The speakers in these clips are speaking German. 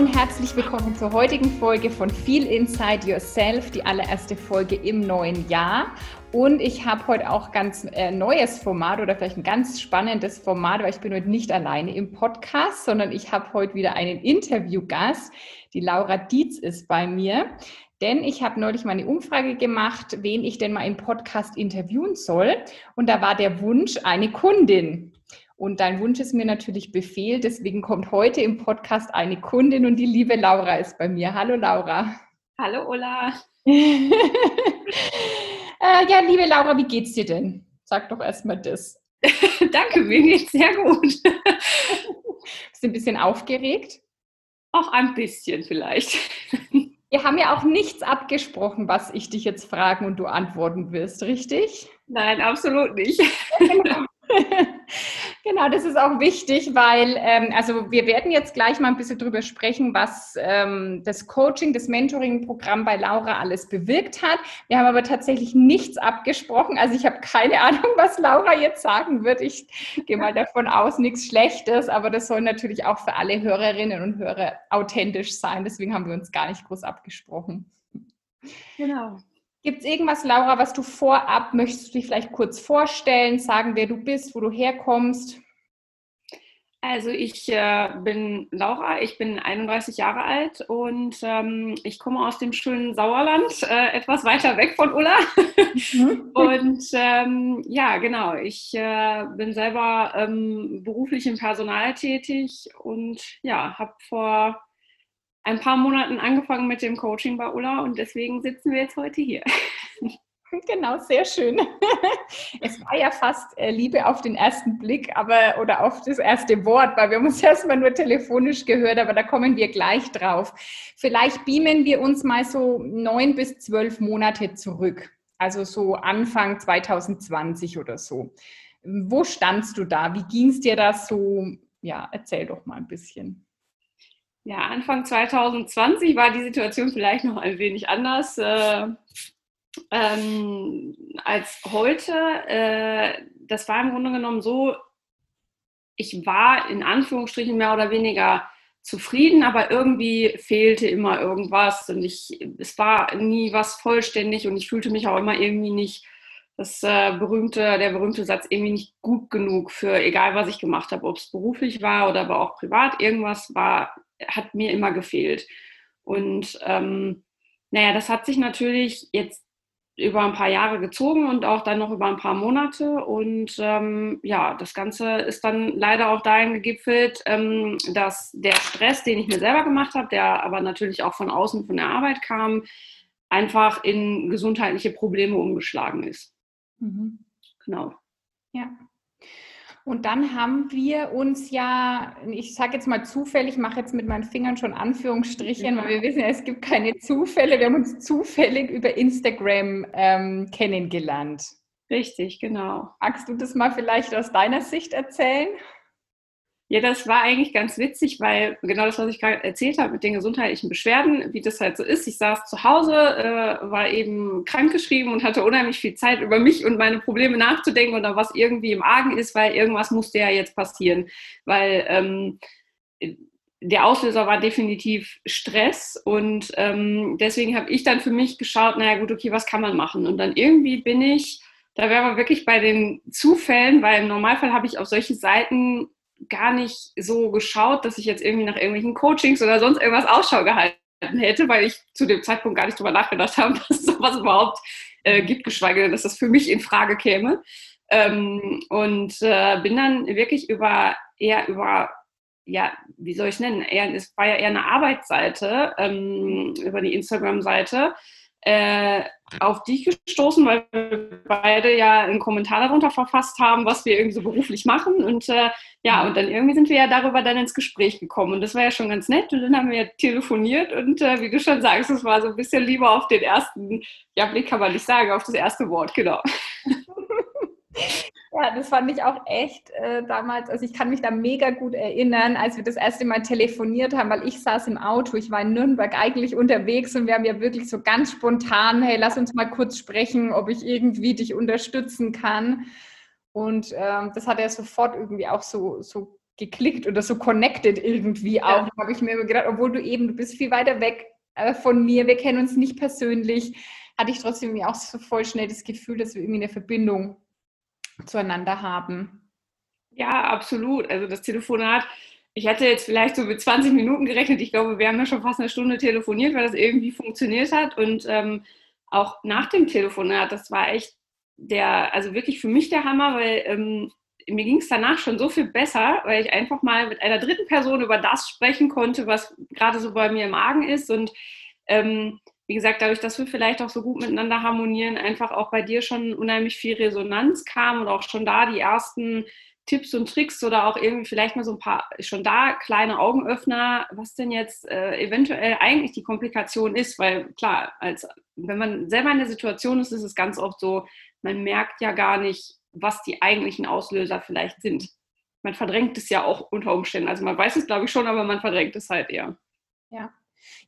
Und herzlich willkommen zur heutigen Folge von Feel Inside Yourself, die allererste Folge im neuen Jahr. Und ich habe heute auch ganz äh, neues Format oder vielleicht ein ganz spannendes Format, weil ich bin heute nicht alleine im Podcast, sondern ich habe heute wieder einen Interviewgast. Die Laura Dietz ist bei mir. Denn ich habe neulich mal eine Umfrage gemacht, wen ich denn mal im Podcast interviewen soll. Und da war der Wunsch eine Kundin. Und dein Wunsch ist mir natürlich Befehl. Deswegen kommt heute im Podcast eine Kundin und die liebe Laura ist bei mir. Hallo Laura. Hallo Ulla. äh, ja, liebe Laura, wie geht's dir denn? Sag doch erstmal das. Danke, mir geht's sehr gut. Bist du ein bisschen aufgeregt? Auch ein bisschen vielleicht. Wir haben ja auch nichts abgesprochen, was ich dich jetzt fragen und du antworten wirst, richtig? Nein, absolut nicht. Genau. genau, das ist auch wichtig, weil, ähm, also wir werden jetzt gleich mal ein bisschen drüber sprechen, was ähm, das Coaching, das Mentoring-Programm bei Laura alles bewirkt hat. Wir haben aber tatsächlich nichts abgesprochen. Also ich habe keine Ahnung, was Laura jetzt sagen wird. Ich gehe mal davon aus, nichts Schlechtes, aber das soll natürlich auch für alle Hörerinnen und Hörer authentisch sein. Deswegen haben wir uns gar nicht groß abgesprochen. Genau. Gibt es irgendwas, Laura, was du vorab möchtest du dich vielleicht kurz vorstellen, sagen, wer du bist, wo du herkommst? Also ich äh, bin Laura, ich bin 31 Jahre alt und ähm, ich komme aus dem schönen Sauerland, äh, etwas weiter weg von Ulla. Mhm. und ähm, ja, genau, ich äh, bin selber ähm, beruflich im Personal tätig und ja, habe vor ein paar Monaten angefangen mit dem Coaching bei Ulla und deswegen sitzen wir jetzt heute hier. Genau, sehr schön. Es war ja fast äh, Liebe auf den ersten Blick, aber oder auf das erste Wort, weil wir haben uns erstmal nur telefonisch gehört, aber da kommen wir gleich drauf. Vielleicht beamen wir uns mal so neun bis zwölf Monate zurück, also so Anfang 2020 oder so. Wo standst du da? Wie ging es dir da so? Ja, erzähl doch mal ein bisschen. Ja, Anfang 2020 war die Situation vielleicht noch ein wenig anders äh, ähm, als heute. Äh, das war im Grunde genommen so, ich war in Anführungsstrichen mehr oder weniger zufrieden, aber irgendwie fehlte immer irgendwas und ich, es war nie was vollständig und ich fühlte mich auch immer irgendwie nicht das äh, berühmte, der berühmte Satz irgendwie nicht gut genug für egal was ich gemacht habe, ob es beruflich war oder aber auch privat, irgendwas war hat mir immer gefehlt. Und ähm, naja, das hat sich natürlich jetzt über ein paar Jahre gezogen und auch dann noch über ein paar Monate. Und ähm, ja, das Ganze ist dann leider auch dahin gegipfelt, ähm, dass der Stress, den ich mir selber gemacht habe, der aber natürlich auch von außen von der Arbeit kam, einfach in gesundheitliche Probleme umgeschlagen ist. Mhm. Genau. Ja. Und dann haben wir uns ja, ich sage jetzt mal zufällig, mache jetzt mit meinen Fingern schon Anführungsstrichen, weil wir wissen ja, es gibt keine Zufälle. Wir haben uns zufällig über Instagram ähm, kennengelernt. Richtig, genau. Magst du das mal vielleicht aus deiner Sicht erzählen? Ja, das war eigentlich ganz witzig, weil genau das, was ich gerade erzählt habe mit den gesundheitlichen Beschwerden, wie das halt so ist. Ich saß zu Hause, äh, war eben krankgeschrieben und hatte unheimlich viel Zeit, über mich und meine Probleme nachzudenken oder was irgendwie im Argen ist, weil irgendwas musste ja jetzt passieren. Weil ähm, der Auslöser war definitiv Stress und ähm, deswegen habe ich dann für mich geschaut, naja gut, okay, was kann man machen? Und dann irgendwie bin ich, da wäre man wirklich bei den Zufällen, weil im Normalfall habe ich auf solche Seiten gar nicht so geschaut, dass ich jetzt irgendwie nach irgendwelchen Coachings oder sonst irgendwas Ausschau gehalten hätte, weil ich zu dem Zeitpunkt gar nicht drüber nachgedacht habe, dass es sowas überhaupt äh, gibt, geschweige denn, dass das für mich in Frage käme. Ähm, und äh, bin dann wirklich über eher über ja, wie soll ich es nennen? Eher, es war ja eher eine Arbeitsseite ähm, über die Instagram-Seite äh, auf dich gestoßen, weil wir beide ja einen Kommentar darunter verfasst haben, was wir irgendwie so beruflich machen. Und äh, ja, und dann irgendwie sind wir ja darüber dann ins Gespräch gekommen. Und das war ja schon ganz nett. Und dann haben wir telefoniert und äh, wie du schon sagst, es war so ein bisschen lieber auf den ersten, ja, Blick kann man nicht sagen, auf das erste Wort, genau. Ja, das fand ich auch echt äh, damals. Also ich kann mich da mega gut erinnern, als wir das erste Mal telefoniert haben, weil ich saß im Auto. Ich war in Nürnberg eigentlich unterwegs und wir haben ja wirklich so ganz spontan, hey, lass uns mal kurz sprechen, ob ich irgendwie dich unterstützen kann. Und ähm, das hat er sofort irgendwie auch so, so geklickt oder so connected irgendwie auch. Ja. Da habe ich mir gedacht, obwohl du eben, du bist viel weiter weg äh, von mir, wir kennen uns nicht persönlich, hatte ich trotzdem auch so voll schnell das Gefühl, dass wir irgendwie eine Verbindung zueinander haben. Ja, absolut. Also das Telefonat, ich hätte jetzt vielleicht so mit 20 Minuten gerechnet. Ich glaube, wir haben ja schon fast eine Stunde telefoniert, weil das irgendwie funktioniert hat. Und ähm, auch nach dem Telefonat, das war echt der, also wirklich für mich der Hammer, weil ähm, mir ging es danach schon so viel besser, weil ich einfach mal mit einer dritten Person über das sprechen konnte, was gerade so bei mir im Magen ist. Und ähm, wie gesagt, dadurch, dass wir vielleicht auch so gut miteinander harmonieren, einfach auch bei dir schon unheimlich viel Resonanz kam und auch schon da die ersten Tipps und Tricks oder auch irgendwie vielleicht mal so ein paar schon da kleine Augenöffner, was denn jetzt äh, eventuell eigentlich die Komplikation ist, weil klar, als wenn man selber in der Situation ist, ist es ganz oft so, man merkt ja gar nicht, was die eigentlichen Auslöser vielleicht sind. Man verdrängt es ja auch unter Umständen. Also man weiß es, glaube ich, schon, aber man verdrängt es halt eher. Ja,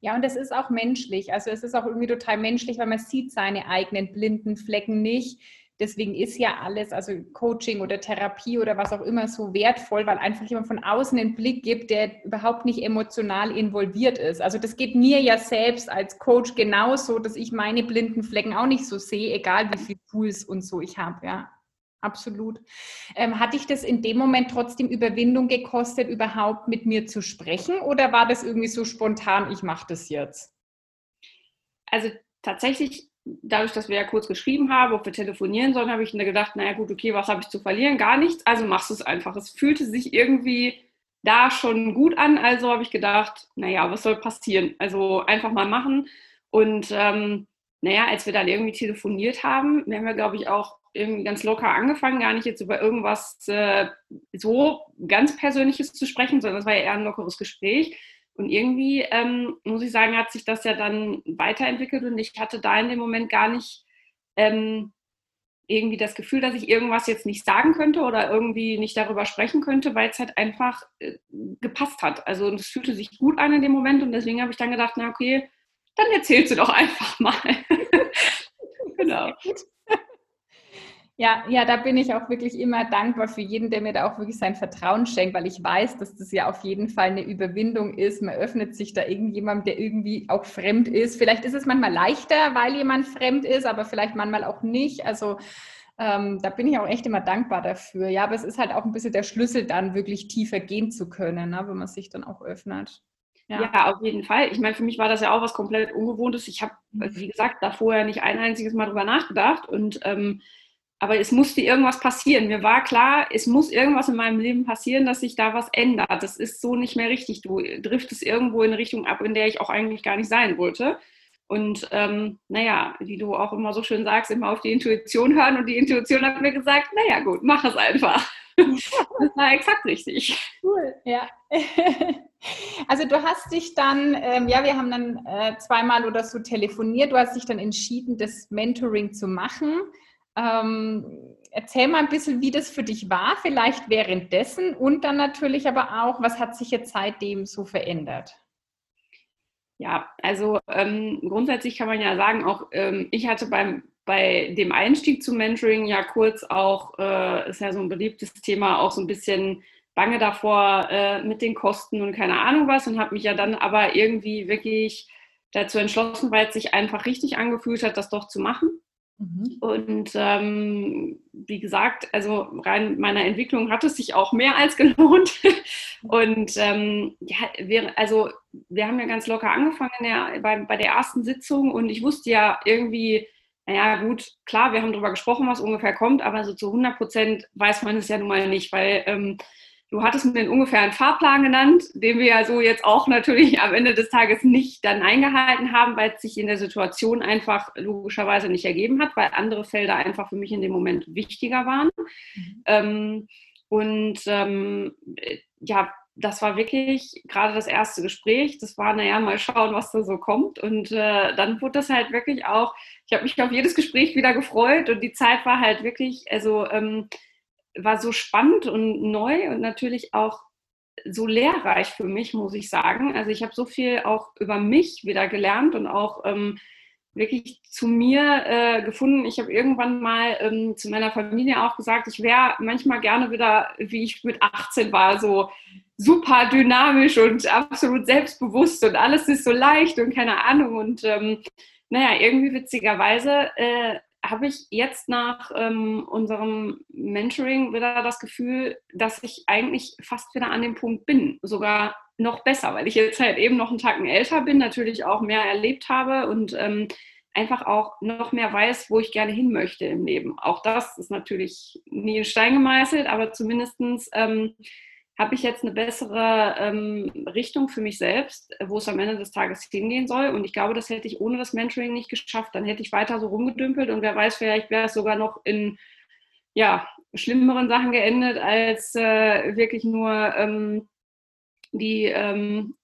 ja, und es ist auch menschlich. Also es ist auch irgendwie total menschlich, weil man sieht seine eigenen blinden Flecken nicht. Deswegen ist ja alles, also Coaching oder Therapie oder was auch immer, so wertvoll, weil einfach jemand von außen einen Blick gibt, der überhaupt nicht emotional involviert ist. Also das geht mir ja selbst als Coach genauso, dass ich meine blinden Flecken auch nicht so sehe, egal wie viel Tools und so ich habe, ja absolut. Ähm, hat dich das in dem Moment trotzdem Überwindung gekostet, überhaupt mit mir zu sprechen oder war das irgendwie so spontan, ich mache das jetzt? Also tatsächlich, dadurch, dass wir ja kurz geschrieben haben, ob wir telefonieren sollen, habe ich mir gedacht, naja gut, okay, was habe ich zu verlieren? Gar nichts, also machst du es einfach. Es fühlte sich irgendwie da schon gut an, also habe ich gedacht, naja, was soll passieren? Also einfach mal machen. Und ähm, naja, als wir dann irgendwie telefoniert haben, wir haben ja, glaube ich, auch irgendwie ganz locker angefangen, gar nicht jetzt über irgendwas äh, so ganz Persönliches zu sprechen, sondern es war ja eher ein lockeres Gespräch. Und irgendwie, ähm, muss ich sagen, hat sich das ja dann weiterentwickelt und ich hatte da in dem Moment gar nicht ähm, irgendwie das Gefühl, dass ich irgendwas jetzt nicht sagen könnte oder irgendwie nicht darüber sprechen könnte, weil es halt einfach äh, gepasst hat. Also es fühlte sich gut an in dem Moment und deswegen habe ich dann gedacht, na okay, dann erzählst du doch einfach mal. genau. Ja, ja, da bin ich auch wirklich immer dankbar für jeden, der mir da auch wirklich sein Vertrauen schenkt, weil ich weiß, dass das ja auf jeden Fall eine Überwindung ist. Man öffnet sich da irgendjemandem, der irgendwie auch fremd ist. Vielleicht ist es manchmal leichter, weil jemand fremd ist, aber vielleicht manchmal auch nicht. Also ähm, da bin ich auch echt immer dankbar dafür. Ja, aber es ist halt auch ein bisschen der Schlüssel, dann wirklich tiefer gehen zu können, ne, wenn man sich dann auch öffnet. Ja. ja. auf jeden Fall. Ich meine, für mich war das ja auch was komplett Ungewohntes. Ich habe, wie gesagt, da vorher nicht ein einziges Mal drüber nachgedacht und ähm, aber es musste irgendwas passieren. Mir war klar, es muss irgendwas in meinem Leben passieren, dass sich da was ändert. Das ist so nicht mehr richtig. Du driftest irgendwo in eine Richtung ab, in der ich auch eigentlich gar nicht sein wollte. Und ähm, naja, wie du auch immer so schön sagst, immer auf die Intuition hören. Und die Intuition hat mir gesagt, naja gut, mach es einfach. das war exakt richtig. Cool, ja. Also du hast dich dann, ähm, ja, wir haben dann äh, zweimal oder so telefoniert, du hast dich dann entschieden, das Mentoring zu machen. Ähm, erzähl mal ein bisschen, wie das für dich war, vielleicht währenddessen und dann natürlich aber auch, was hat sich jetzt seitdem so verändert? Ja, also ähm, grundsätzlich kann man ja sagen, auch ähm, ich hatte beim, bei dem Einstieg zum Mentoring ja kurz auch, äh, ist ja so ein beliebtes Thema, auch so ein bisschen bange davor äh, mit den Kosten und keine Ahnung was und habe mich ja dann aber irgendwie wirklich dazu entschlossen, weil es sich einfach richtig angefühlt hat, das doch zu machen. Mhm. Und ähm, wie gesagt, also rein meiner Entwicklung hat es sich auch mehr als gelohnt. Und ähm, ja, wir, also wir haben ja ganz locker angefangen der, bei, bei der ersten Sitzung und ich wusste ja irgendwie, naja gut, klar, wir haben darüber gesprochen, was ungefähr kommt, aber so zu 100 Prozent weiß man es ja nun mal nicht, weil ähm, Du hattest mir ungefähr einen Fahrplan genannt, den wir ja so jetzt auch natürlich am Ende des Tages nicht dann eingehalten haben, weil es sich in der Situation einfach logischerweise nicht ergeben hat, weil andere Felder einfach für mich in dem Moment wichtiger waren. Mhm. Ähm, und ähm, ja, das war wirklich gerade das erste Gespräch. Das war, naja, mal schauen, was da so kommt. Und äh, dann wurde das halt wirklich auch, ich habe mich auf jedes Gespräch wieder gefreut und die Zeit war halt wirklich, also ähm, war so spannend und neu und natürlich auch so lehrreich für mich, muss ich sagen. Also ich habe so viel auch über mich wieder gelernt und auch ähm, wirklich zu mir äh, gefunden. Ich habe irgendwann mal ähm, zu meiner Familie auch gesagt, ich wäre manchmal gerne wieder, wie ich mit 18 war, so super dynamisch und absolut selbstbewusst und alles ist so leicht und keine Ahnung. Und ähm, naja, irgendwie witzigerweise äh, habe ich jetzt nach ähm, unserem Mentoring wieder das Gefühl, dass ich eigentlich fast wieder an dem Punkt bin, sogar noch besser, weil ich jetzt halt eben noch einen Tacken älter bin, natürlich auch mehr erlebt habe und ähm, einfach auch noch mehr weiß, wo ich gerne hin möchte im Leben. Auch das ist natürlich nie in Stein gemeißelt, aber zumindestens ähm, habe ich jetzt eine bessere ähm, Richtung für mich selbst, wo es am Ende des Tages hingehen soll. Und ich glaube, das hätte ich ohne das Mentoring nicht geschafft. Dann hätte ich weiter so rumgedümpelt und wer weiß, vielleicht wäre es sogar noch in ja, schlimmeren Sachen geendet, als äh, wirklich nur ähm, die, ähm,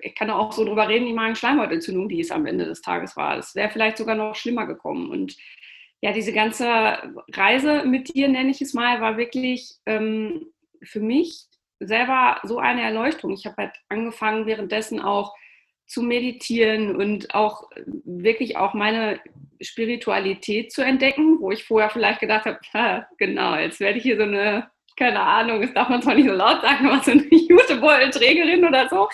ich kann auch so drüber reden, die Magen-Schleimhautentzündung, die es am Ende des Tages war. Es wäre vielleicht sogar noch schlimmer gekommen. Und ja, diese ganze Reise mit dir, nenne ich es mal, war wirklich ähm, für mich selber so eine Erleuchtung. Ich habe halt angefangen, währenddessen auch zu meditieren und auch wirklich auch meine Spiritualität zu entdecken, wo ich vorher vielleicht gedacht habe, genau, jetzt werde ich hier so eine, keine Ahnung, das darf man zwar nicht so laut sagen, aber so eine Jutebeutelträgerin oder so,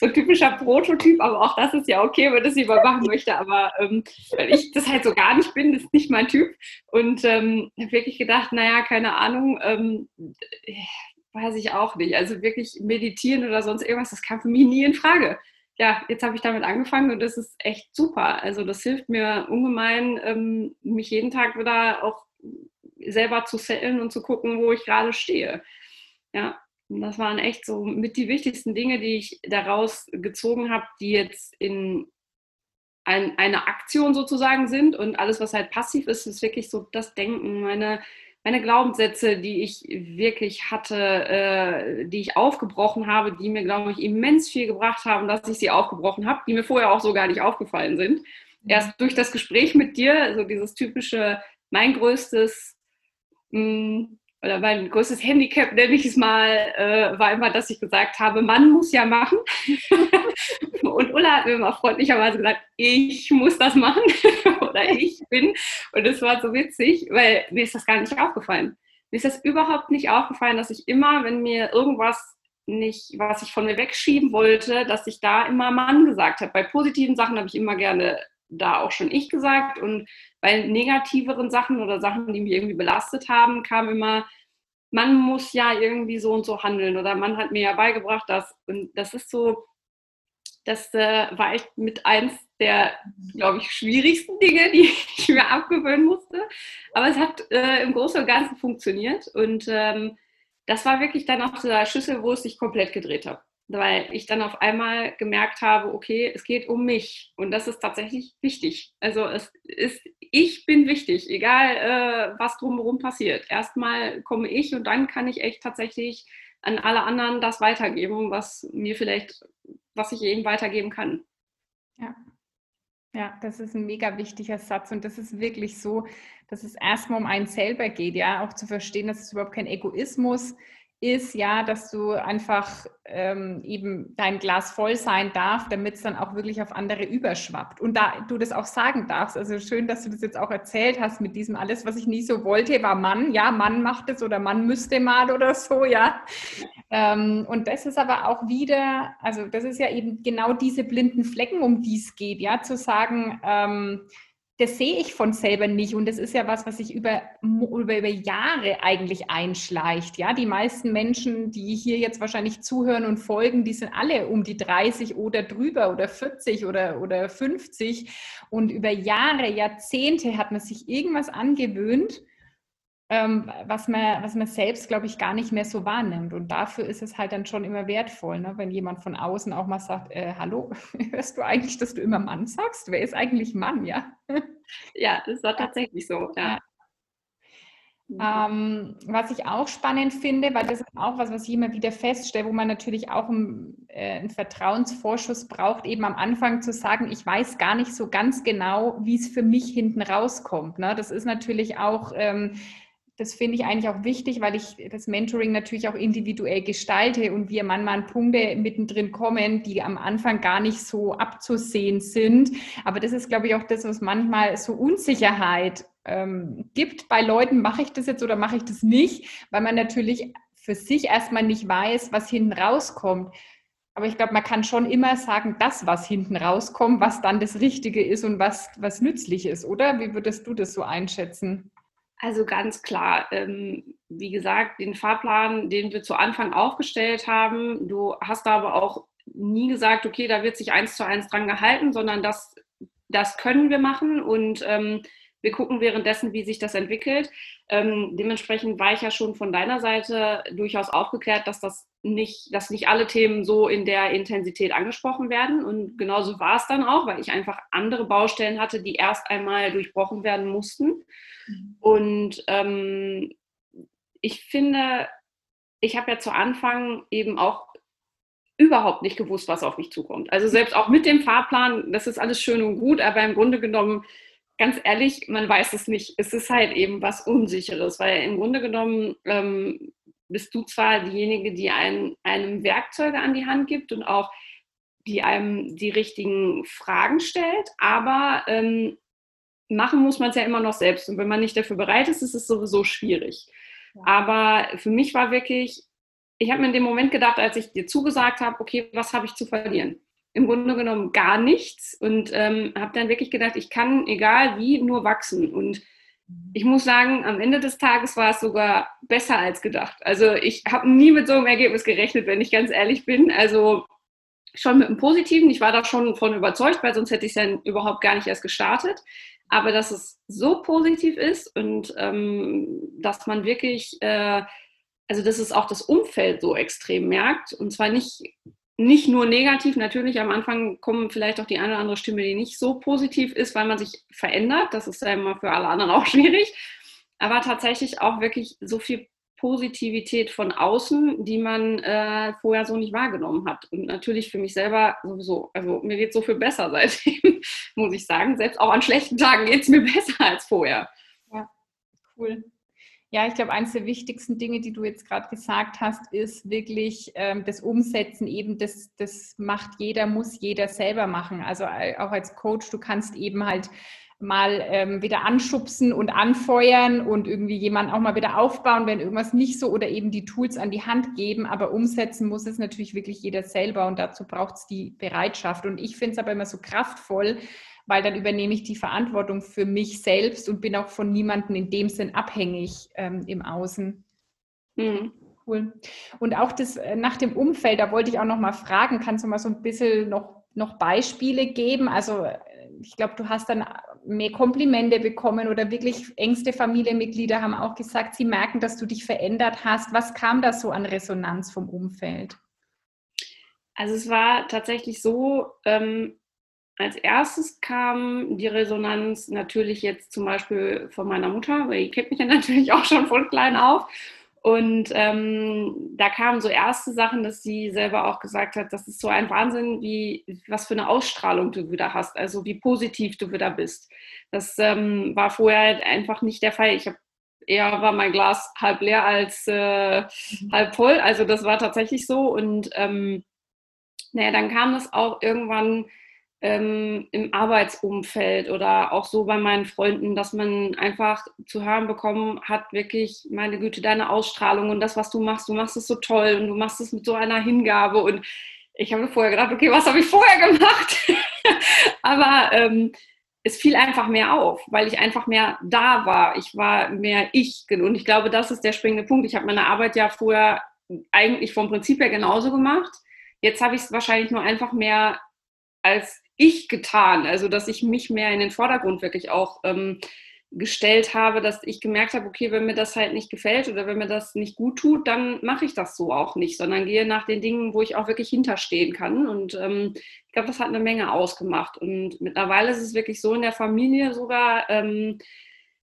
so ein typischer Prototyp, aber auch das ist ja okay, wenn das jemand machen möchte, aber ähm, weil ich das halt so gar nicht bin, das ist nicht mein Typ und ähm, habe wirklich gedacht, naja, keine Ahnung, ähm, weiß ich auch nicht. Also wirklich meditieren oder sonst irgendwas, das kam für mich nie in Frage. Ja, jetzt habe ich damit angefangen und das ist echt super. Also das hilft mir ungemein, ähm, mich jeden Tag wieder auch selber zu settlen und zu gucken, wo ich gerade stehe. Ja, und das waren echt so mit die wichtigsten Dinge, die ich daraus gezogen habe, die jetzt in ein, eine Aktion sozusagen sind und alles, was halt passiv ist, ist wirklich so das Denken, meine meine Glaubenssätze, die ich wirklich hatte, äh, die ich aufgebrochen habe, die mir, glaube ich, immens viel gebracht haben, dass ich sie aufgebrochen habe, die mir vorher auch so gar nicht aufgefallen sind. Mhm. Erst durch das Gespräch mit dir, also dieses typische, mein größtes mh, hm, oder mein größtes Handicap, nenne ich es mal, äh, war immer, dass ich gesagt habe, man muss ja machen. und Ulla hat mir immer freundlicherweise gesagt, ich muss das machen oder ich bin. Und es war so witzig, weil mir ist das gar nicht aufgefallen. Mir ist das überhaupt nicht aufgefallen, dass ich immer, wenn mir irgendwas nicht, was ich von mir wegschieben wollte, dass ich da immer Mann gesagt habe. Bei positiven Sachen habe ich immer gerne da auch schon ich gesagt. Und bei negativeren Sachen oder Sachen, die mich irgendwie belastet haben, kam immer, man muss ja irgendwie so und so handeln oder man hat mir ja beigebracht, dass und das ist so, das äh, war echt mit eins der, glaube ich, schwierigsten Dinge, die ich mir abgewöhnen musste. Aber es hat äh, im Großen und Ganzen funktioniert. Und ähm, das war wirklich dann auch der Schlüssel, wo es sich komplett gedreht hat weil ich dann auf einmal gemerkt habe, okay, es geht um mich und das ist tatsächlich wichtig. Also es ist, ich bin wichtig, egal äh, was drumherum passiert. Erstmal komme ich und dann kann ich echt tatsächlich an alle anderen das weitergeben, was mir vielleicht, was ich eben weitergeben kann. Ja. Ja, das ist ein mega wichtiger Satz und das ist wirklich so, dass es erstmal um einen selber geht, ja, auch zu verstehen, dass es überhaupt kein Egoismus ist ja, dass du einfach ähm, eben dein Glas voll sein darf, damit es dann auch wirklich auf andere überschwappt. Und da du das auch sagen darfst, also schön, dass du das jetzt auch erzählt hast mit diesem alles, was ich nie so wollte, war Mann, ja, Mann macht es oder Mann müsste mal oder so, ja. Ähm, und das ist aber auch wieder, also das ist ja eben genau diese blinden Flecken, um die es geht, ja, zu sagen, ähm, das sehe ich von selber nicht. Und das ist ja was, was sich über, über, über Jahre eigentlich einschleicht. Ja, die meisten Menschen, die hier jetzt wahrscheinlich zuhören und folgen, die sind alle um die 30 oder drüber oder 40 oder, oder 50. Und über Jahre, Jahrzehnte hat man sich irgendwas angewöhnt. Ähm, was, man, was man selbst, glaube ich, gar nicht mehr so wahrnimmt. Und dafür ist es halt dann schon immer wertvoll, ne? wenn jemand von außen auch mal sagt, äh, hallo, hörst du eigentlich, dass du immer Mann sagst? Wer ist eigentlich Mann, ja? Ja, das war tatsächlich so, ja. Mhm. Ähm, was ich auch spannend finde, weil das ist auch was, was ich immer wieder feststelle, wo man natürlich auch einen, äh, einen Vertrauensvorschuss braucht, eben am Anfang zu sagen, ich weiß gar nicht so ganz genau, wie es für mich hinten rauskommt. Ne? Das ist natürlich auch ähm, das finde ich eigentlich auch wichtig, weil ich das Mentoring natürlich auch individuell gestalte und wir manchmal an Punkte mittendrin kommen, die am Anfang gar nicht so abzusehen sind. Aber das ist, glaube ich, auch das, was manchmal so Unsicherheit ähm, gibt bei Leuten, mache ich das jetzt oder mache ich das nicht, weil man natürlich für sich erstmal nicht weiß, was hinten rauskommt. Aber ich glaube, man kann schon immer sagen, das, was hinten rauskommt, was dann das Richtige ist und was, was nützlich ist, oder? Wie würdest du das so einschätzen? Also ganz klar, ähm, wie gesagt, den Fahrplan, den wir zu Anfang aufgestellt haben, du hast aber auch nie gesagt, okay, da wird sich eins zu eins dran gehalten, sondern das, das können wir machen und ähm, wir gucken währenddessen, wie sich das entwickelt. Ähm, dementsprechend war ich ja schon von deiner Seite durchaus aufgeklärt, dass das nicht, dass nicht alle Themen so in der Intensität angesprochen werden. Und genauso war es dann auch, weil ich einfach andere Baustellen hatte, die erst einmal durchbrochen werden mussten. Mhm. Und ähm, ich finde, ich habe ja zu Anfang eben auch überhaupt nicht gewusst, was auf mich zukommt. Also selbst auch mit dem Fahrplan, das ist alles schön und gut, aber im Grunde genommen ganz ehrlich, man weiß es nicht. Es ist halt eben was Unsicheres, weil im Grunde genommen ähm, bist du zwar diejenige, die einem, einem Werkzeuge an die Hand gibt und auch die einem die richtigen Fragen stellt, aber ähm, machen muss man es ja immer noch selbst. Und wenn man nicht dafür bereit ist, ist es sowieso schwierig. Ja. Aber für mich war wirklich, ich habe mir in dem Moment gedacht, als ich dir zugesagt habe, okay, was habe ich zu verlieren? Im Grunde genommen gar nichts und ähm, habe dann wirklich gedacht, ich kann, egal wie, nur wachsen. Und ich muss sagen, am Ende des Tages war es sogar besser als gedacht. Also ich habe nie mit so einem Ergebnis gerechnet, wenn ich ganz ehrlich bin. Also schon mit einem Positiven. Ich war da schon von überzeugt, weil sonst hätte ich es dann überhaupt gar nicht erst gestartet. Aber dass es so positiv ist und ähm, dass man wirklich, äh, also dass es auch das Umfeld so extrem merkt. Und zwar nicht nicht nur negativ, natürlich am Anfang kommen vielleicht auch die eine oder andere Stimme, die nicht so positiv ist, weil man sich verändert. Das ist ja immer für alle anderen auch schwierig. Aber tatsächlich auch wirklich so viel Positivität von außen, die man äh, vorher so nicht wahrgenommen hat. Und natürlich für mich selber sowieso. Also mir geht es so viel besser seitdem, muss ich sagen. Selbst auch an schlechten Tagen geht es mir besser als vorher. Ja, cool. Ja, ich glaube, eines der wichtigsten Dinge, die du jetzt gerade gesagt hast, ist wirklich ähm, das Umsetzen eben, das, das macht jeder, muss jeder selber machen. Also äh, auch als Coach, du kannst eben halt mal ähm, wieder anschubsen und anfeuern und irgendwie jemanden auch mal wieder aufbauen, wenn irgendwas nicht so oder eben die Tools an die Hand geben. Aber umsetzen muss es natürlich wirklich jeder selber und dazu braucht es die Bereitschaft. Und ich finde es aber immer so kraftvoll, weil dann übernehme ich die Verantwortung für mich selbst und bin auch von niemandem in dem Sinn abhängig ähm, im Außen. Mhm. Cool. Und auch das äh, nach dem Umfeld, da wollte ich auch noch mal fragen, kannst du mal so ein bisschen noch, noch Beispiele geben? Also äh, ich glaube, du hast dann mehr Komplimente bekommen oder wirklich engste Familienmitglieder haben auch gesagt, sie merken, dass du dich verändert hast. Was kam da so an Resonanz vom Umfeld? Also es war tatsächlich so, ähm, als erstes kam die Resonanz natürlich jetzt zum Beispiel von meiner Mutter, weil die kennt mich ja natürlich auch schon von klein auf. Und ähm, da kamen so erste Sachen, dass sie selber auch gesagt hat, das ist so ein Wahnsinn, wie was für eine Ausstrahlung du wieder hast, also wie positiv du wieder bist. Das ähm, war vorher halt einfach nicht der Fall. Ich habe eher war mein Glas halb leer als äh, mhm. halb voll. Also das war tatsächlich so. Und ähm, naja, dann kam es auch irgendwann ähm, im Arbeitsumfeld oder auch so bei meinen Freunden, dass man einfach zu hören bekommen hat, wirklich, meine Güte, deine Ausstrahlung und das, was du machst, du machst es so toll und du machst es mit so einer Hingabe. Und ich habe vorher gedacht, okay, was habe ich vorher gemacht? Aber ähm, es fiel einfach mehr auf, weil ich einfach mehr da war. Ich war mehr ich. Und ich glaube, das ist der springende Punkt. Ich habe meine Arbeit ja vorher eigentlich vom Prinzip her genauso gemacht. Jetzt habe ich es wahrscheinlich nur einfach mehr als ich getan. Also, dass ich mich mehr in den Vordergrund wirklich auch ähm, gestellt habe, dass ich gemerkt habe, okay, wenn mir das halt nicht gefällt oder wenn mir das nicht gut tut, dann mache ich das so auch nicht, sondern gehe nach den Dingen, wo ich auch wirklich hinterstehen kann. Und ähm, ich glaube, das hat eine Menge ausgemacht. Und mittlerweile ist es wirklich so in der Familie sogar, ähm,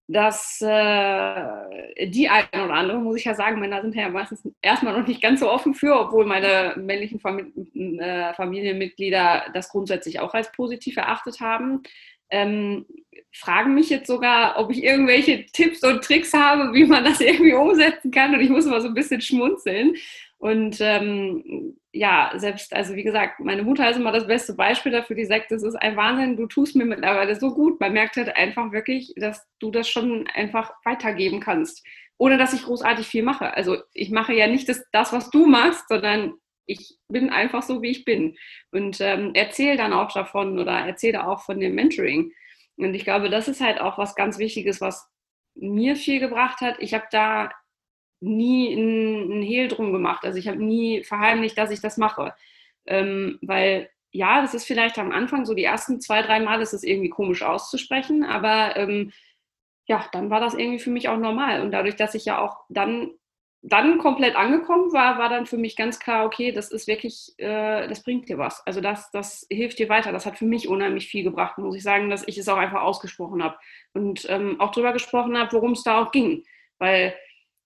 dass äh, die eine oder andere, muss ich ja sagen, Männer sind ja meistens erstmal noch nicht ganz so offen für, obwohl meine männlichen Famili äh, Familienmitglieder das grundsätzlich auch als positiv erachtet haben. Ähm, fragen mich jetzt sogar, ob ich irgendwelche Tipps und Tricks habe, wie man das irgendwie umsetzen kann. Und ich muss mal so ein bisschen schmunzeln. Und ähm, ja, selbst, also wie gesagt, meine Mutter ist immer das beste Beispiel dafür, die sagt, das ist ein Wahnsinn, du tust mir mittlerweile so gut. Man merkt halt einfach wirklich, dass du das schon einfach weitergeben kannst, ohne dass ich großartig viel mache. Also ich mache ja nicht das, das was du machst, sondern ich bin einfach so, wie ich bin. Und ähm, erzähle dann auch davon oder erzähle auch von dem Mentoring. Und ich glaube, das ist halt auch was ganz Wichtiges, was mir viel gebracht hat. Ich habe da nie einen Hehl drum gemacht. Also ich habe nie verheimlicht, dass ich das mache. Ähm, weil ja, das ist vielleicht am Anfang so die ersten zwei, drei Mal ist es irgendwie komisch auszusprechen, aber ähm, ja, dann war das irgendwie für mich auch normal. Und dadurch, dass ich ja auch dann, dann komplett angekommen war, war dann für mich ganz klar, okay, das ist wirklich, äh, das bringt dir was. Also das, das hilft dir weiter. Das hat für mich unheimlich viel gebracht, muss ich sagen, dass ich es auch einfach ausgesprochen habe und ähm, auch darüber gesprochen habe, worum es da auch ging. Weil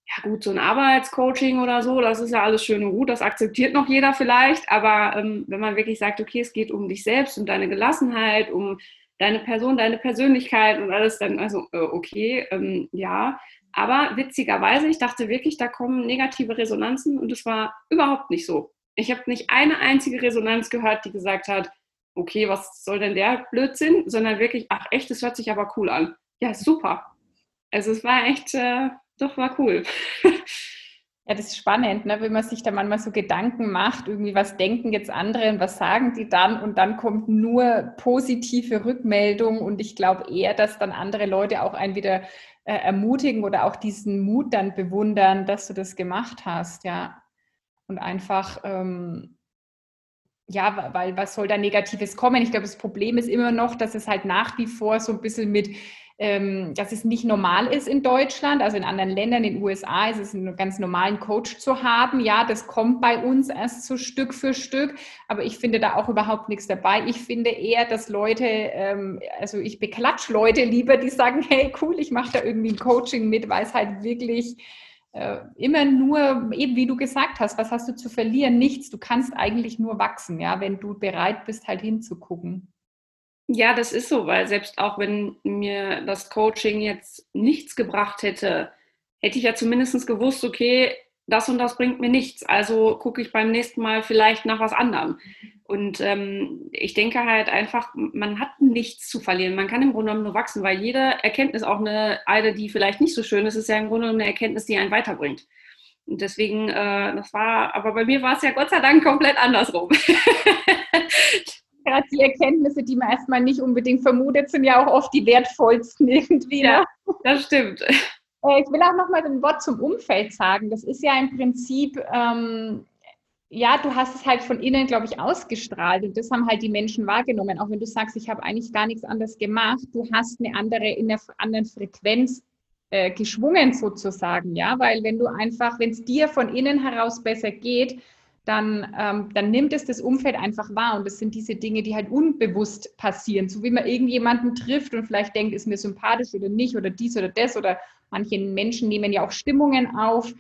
ja gut, so ein Arbeitscoaching oder so, das ist ja alles schön und gut, das akzeptiert noch jeder vielleicht, aber ähm, wenn man wirklich sagt, okay, es geht um dich selbst, um deine Gelassenheit, um deine Person, deine Persönlichkeit und alles, dann also äh, okay, ähm, ja. Aber witzigerweise, ich dachte wirklich, da kommen negative Resonanzen und es war überhaupt nicht so. Ich habe nicht eine einzige Resonanz gehört, die gesagt hat, okay, was soll denn der Blödsinn, sondern wirklich, ach echt, das hört sich aber cool an. Ja, super. Also es war echt, äh, doch, war cool. Ja, das ist spannend, ne? wenn man sich da manchmal so Gedanken macht, irgendwie, was denken jetzt andere und was sagen die dann und dann kommt nur positive Rückmeldung und ich glaube eher, dass dann andere Leute auch einen wieder äh, ermutigen oder auch diesen Mut dann bewundern, dass du das gemacht hast, ja. Und einfach, ähm, ja, weil was soll da Negatives kommen? Ich glaube, das Problem ist immer noch, dass es halt nach wie vor so ein bisschen mit ähm, dass es nicht normal ist in Deutschland. Also in anderen Ländern, in den USA ist es einen ganz normalen Coach zu haben. Ja, das kommt bei uns erst so Stück für Stück. Aber ich finde da auch überhaupt nichts dabei. Ich finde eher, dass Leute, ähm, also ich beklatsch Leute lieber, die sagen, hey, cool, ich mache da irgendwie ein Coaching mit, weil es halt wirklich äh, immer nur, eben wie du gesagt hast, was hast du zu verlieren? Nichts. Du kannst eigentlich nur wachsen, ja, wenn du bereit bist, halt hinzugucken. Ja, das ist so, weil selbst auch wenn mir das Coaching jetzt nichts gebracht hätte, hätte ich ja zumindest gewusst, okay, das und das bringt mir nichts. Also gucke ich beim nächsten Mal vielleicht nach was anderem. Und ähm, ich denke halt einfach, man hat nichts zu verlieren. Man kann im Grunde genommen nur wachsen, weil jede Erkenntnis, auch eine, eine, die vielleicht nicht so schön ist, ist ja im Grunde genommen eine Erkenntnis, die einen weiterbringt. Und deswegen, äh, das war, aber bei mir war es ja Gott sei Dank komplett andersrum. gerade die Erkenntnisse, die man erstmal nicht unbedingt vermutet, sind ja auch oft die wertvollsten irgendwie. Ja, ne? das stimmt. Äh, ich will auch noch mal ein Wort zum Umfeld sagen. Das ist ja im Prinzip, ähm, ja, du hast es halt von innen, glaube ich, ausgestrahlt und das haben halt die Menschen wahrgenommen. Auch wenn du sagst, ich habe eigentlich gar nichts anderes gemacht, du hast eine andere, in einer anderen Frequenz äh, geschwungen sozusagen, ja, weil wenn du einfach, wenn es dir von innen heraus besser geht, dann, ähm, dann nimmt es das Umfeld einfach wahr. Und das sind diese Dinge, die halt unbewusst passieren. So wie man irgendjemanden trifft und vielleicht denkt, ist mir sympathisch oder nicht oder dies oder das. Oder manche Menschen nehmen ja auch Stimmungen auf.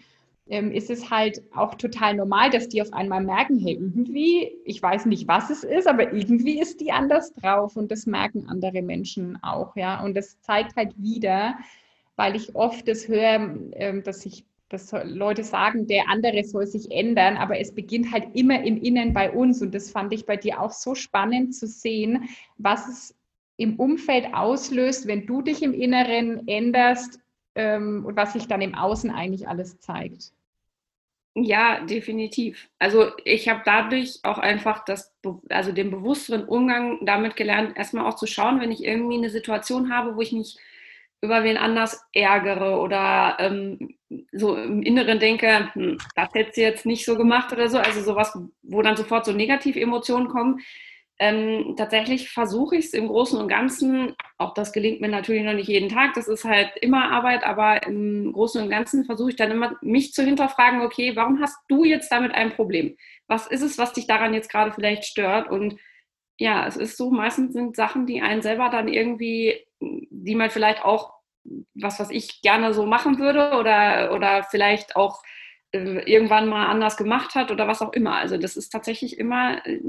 Ähm, ist es halt auch total normal, dass die auf einmal merken, hey, irgendwie, ich weiß nicht, was es ist, aber irgendwie ist die anders drauf. Und das merken andere Menschen auch, ja. Und das zeigt halt wieder, weil ich oft das höre, ähm, dass sich dass Leute sagen, der andere soll sich ändern, aber es beginnt halt immer im Innen bei uns. Und das fand ich bei dir auch so spannend zu sehen, was es im Umfeld auslöst, wenn du dich im Inneren änderst ähm, und was sich dann im Außen eigentlich alles zeigt. Ja, definitiv. Also ich habe dadurch auch einfach das, also den bewussteren Umgang damit gelernt, erstmal auch zu schauen, wenn ich irgendwie eine Situation habe, wo ich mich über wen anders ärgere oder ähm, so im Inneren denke, hm, das hätte sie jetzt nicht so gemacht oder so, also sowas, wo dann sofort so Negativ-Emotionen kommen, Ähm, tatsächlich versuche ich es im Großen und Ganzen, auch das gelingt mir natürlich noch nicht jeden Tag, das ist halt immer Arbeit, aber im Großen und Ganzen versuche ich dann immer, mich zu hinterfragen, okay, warum hast du jetzt damit ein Problem? Was ist es, was dich daran jetzt gerade vielleicht stört? Und ja, es ist so, meistens sind Sachen, die einen selber dann irgendwie, die man vielleicht auch, was was ich gerne so machen würde oder, oder vielleicht auch äh, irgendwann mal anders gemacht hat oder was auch immer. Also das ist tatsächlich immer äh,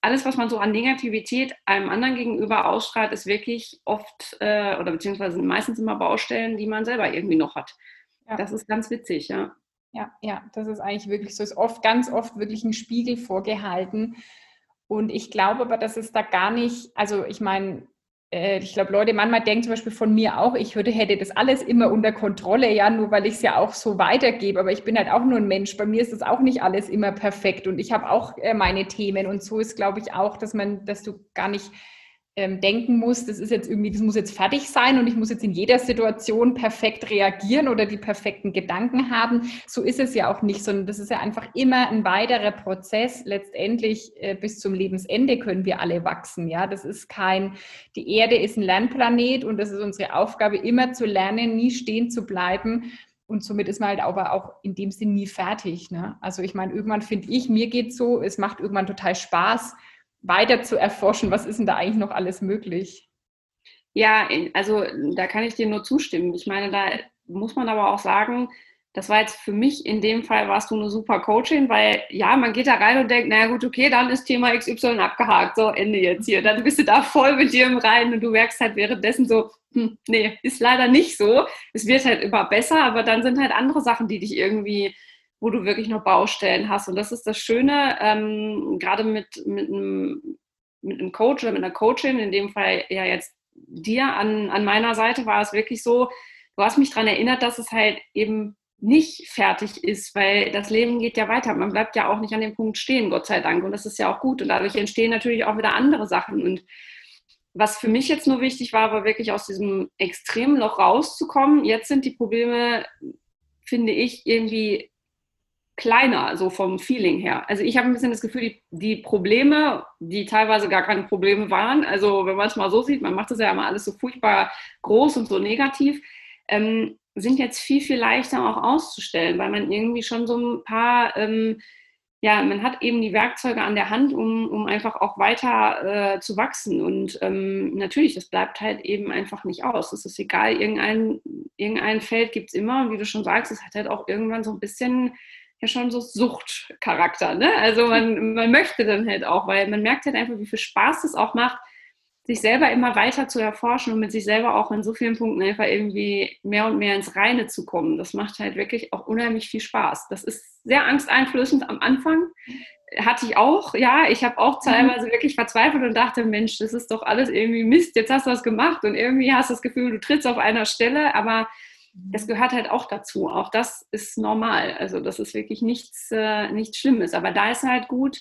alles, was man so an Negativität einem anderen gegenüber ausstrahlt, ist wirklich oft äh, oder beziehungsweise meistens immer Baustellen, die man selber irgendwie noch hat. Ja. Das ist ganz witzig, ja. Ja, ja, das ist eigentlich wirklich so. Ist oft, ganz oft wirklich ein Spiegel vorgehalten. Und ich glaube aber, dass es da gar nicht, also ich meine, ich glaube, Leute, manchmal denken zum Beispiel von mir auch, ich würde, hätte das alles immer unter Kontrolle, ja, nur weil ich es ja auch so weitergebe. Aber ich bin halt auch nur ein Mensch. Bei mir ist das auch nicht alles immer perfekt und ich habe auch äh, meine Themen. Und so ist, glaube ich, auch, dass man, dass du gar nicht ähm, denken muss, das ist jetzt irgendwie, das muss jetzt fertig sein und ich muss jetzt in jeder Situation perfekt reagieren oder die perfekten Gedanken haben. So ist es ja auch nicht, sondern das ist ja einfach immer ein weiterer Prozess. Letztendlich äh, bis zum Lebensende können wir alle wachsen. Ja, das ist kein, die Erde ist ein Lernplanet und das ist unsere Aufgabe, immer zu lernen, nie stehen zu bleiben. Und somit ist man halt aber auch in dem Sinn nie fertig. Ne? Also ich meine, irgendwann finde ich, mir geht so, es macht irgendwann total Spaß, weiter zu erforschen, was ist denn da eigentlich noch alles möglich? Ja, also da kann ich dir nur zustimmen. Ich meine, da muss man aber auch sagen, das war jetzt für mich in dem Fall warst du eine super Coachin, weil ja, man geht da rein und denkt, naja gut, okay, dann ist Thema XY abgehakt, so Ende jetzt hier. Dann bist du da voll mit dir im Reinen und du merkst halt währenddessen so, hm, nee, ist leider nicht so. Es wird halt immer besser, aber dann sind halt andere Sachen, die dich irgendwie wo du wirklich noch Baustellen hast. Und das ist das Schöne, ähm, gerade mit, mit, einem, mit einem Coach oder mit einer Coachin, in dem Fall ja jetzt dir an, an meiner Seite war es wirklich so, du hast mich daran erinnert, dass es halt eben nicht fertig ist, weil das Leben geht ja weiter. Man bleibt ja auch nicht an dem Punkt stehen, Gott sei Dank. Und das ist ja auch gut. Und dadurch entstehen natürlich auch wieder andere Sachen. Und was für mich jetzt nur wichtig war, war wirklich aus diesem extremen Loch rauszukommen. Jetzt sind die Probleme, finde ich, irgendwie kleiner, so vom Feeling her. Also ich habe ein bisschen das Gefühl, die, die, Probleme, die teilweise gar keine Probleme waren, also wenn man es mal so sieht, man macht das ja immer alles so furchtbar groß und so negativ, ähm, sind jetzt viel, viel leichter auch auszustellen, weil man irgendwie schon so ein paar, ähm, ja, man hat eben die Werkzeuge an der Hand, um, um einfach auch weiter äh, zu wachsen. Und ähm, natürlich, das bleibt halt eben einfach nicht aus. Es ist egal, irgendein, irgendein Feld gibt es immer. Und wie du schon sagst, es hat halt auch irgendwann so ein bisschen ja schon so Suchtcharakter. Ne? Also man, man möchte dann halt auch, weil man merkt halt einfach, wie viel Spaß es auch macht, sich selber immer weiter zu erforschen und mit sich selber auch in so vielen Punkten einfach irgendwie mehr und mehr ins Reine zu kommen. Das macht halt wirklich auch unheimlich viel Spaß. Das ist sehr angsteinflößend am Anfang. Hatte ich auch, ja. Ich habe auch mhm. teilweise wirklich verzweifelt und dachte, Mensch, das ist doch alles irgendwie Mist. Jetzt hast du was gemacht und irgendwie hast du das Gefühl, du trittst auf einer Stelle, aber das gehört halt auch dazu. Auch das ist normal. Also das ist wirklich nichts, äh, nichts Schlimmes. Aber da ist halt gut,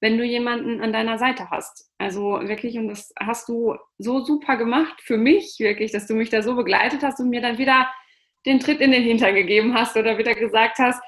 wenn du jemanden an deiner Seite hast. Also wirklich, und das hast du so super gemacht für mich, wirklich, dass du mich da so begleitet hast und mir dann wieder den Tritt in den Hintern gegeben hast oder wieder gesagt hast,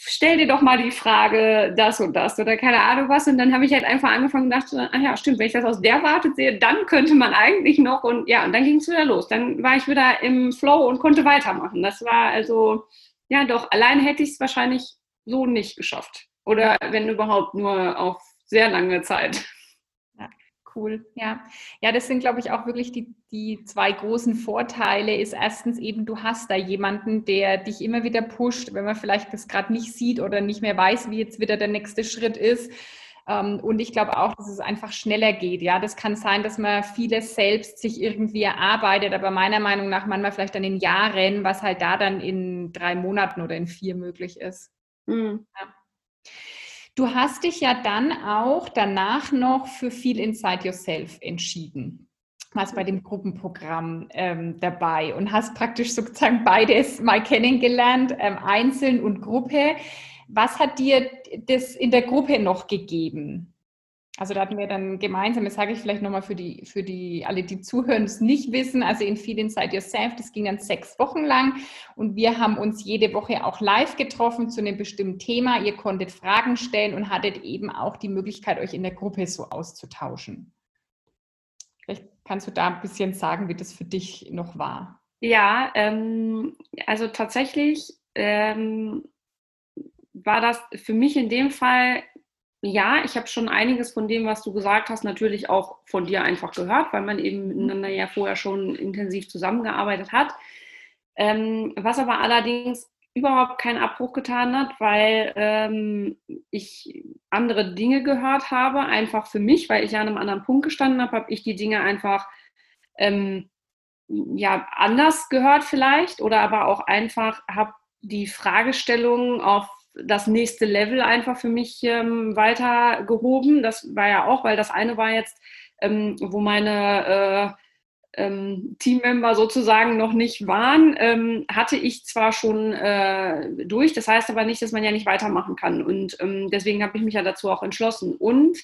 stell dir doch mal die Frage das und das oder keine Ahnung was. Und dann habe ich halt einfach angefangen und dachte, ach ja, stimmt, wenn ich das aus der Warte sehe, dann könnte man eigentlich noch und ja, und dann ging es wieder los. Dann war ich wieder im Flow und konnte weitermachen. Das war also, ja doch, allein hätte ich es wahrscheinlich so nicht geschafft. Oder wenn überhaupt nur auf sehr lange Zeit cool. Ja, ja, das sind, glaube ich, auch wirklich die, die zwei großen Vorteile. Ist erstens eben, du hast da jemanden, der dich immer wieder pusht, wenn man vielleicht das gerade nicht sieht oder nicht mehr weiß, wie jetzt wieder der nächste Schritt ist. Ähm, und ich glaube auch, dass es einfach schneller geht. Ja, das kann sein, dass man vieles selbst sich irgendwie erarbeitet, aber meiner Meinung nach manchmal vielleicht dann in Jahren, was halt da dann in drei Monaten oder in vier möglich ist. Mhm. Ja. Du hast dich ja dann auch danach noch für viel Inside Yourself entschieden. Warst bei dem Gruppenprogramm ähm, dabei und hast praktisch sozusagen beides mal kennengelernt, ähm, einzeln und Gruppe. Was hat dir das in der Gruppe noch gegeben? Also da hatten wir dann gemeinsam, das sage ich vielleicht nochmal für die, für die, alle, die zuhören, es nicht wissen, also in Feed Inside Yourself, das ging dann sechs Wochen lang und wir haben uns jede Woche auch live getroffen zu einem bestimmten Thema. Ihr konntet Fragen stellen und hattet eben auch die Möglichkeit, euch in der Gruppe so auszutauschen. Vielleicht kannst du da ein bisschen sagen, wie das für dich noch war. Ja, ähm, also tatsächlich ähm, war das für mich in dem Fall ja, ich habe schon einiges von dem, was du gesagt hast, natürlich auch von dir einfach gehört, weil man eben miteinander ja vorher schon intensiv zusammengearbeitet hat. Ähm, was aber allerdings überhaupt keinen Abbruch getan hat, weil ähm, ich andere Dinge gehört habe, einfach für mich, weil ich ja an einem anderen Punkt gestanden habe, habe ich die Dinge einfach ähm, ja anders gehört vielleicht oder aber auch einfach habe die Fragestellungen auf das nächste Level einfach für mich ähm, weiter. Das war ja auch, weil das eine war jetzt, ähm, wo meine äh, ähm, Teammember sozusagen noch nicht waren, ähm, hatte ich zwar schon äh, durch, das heißt aber nicht, dass man ja nicht weitermachen kann. Und ähm, deswegen habe ich mich ja dazu auch entschlossen. Und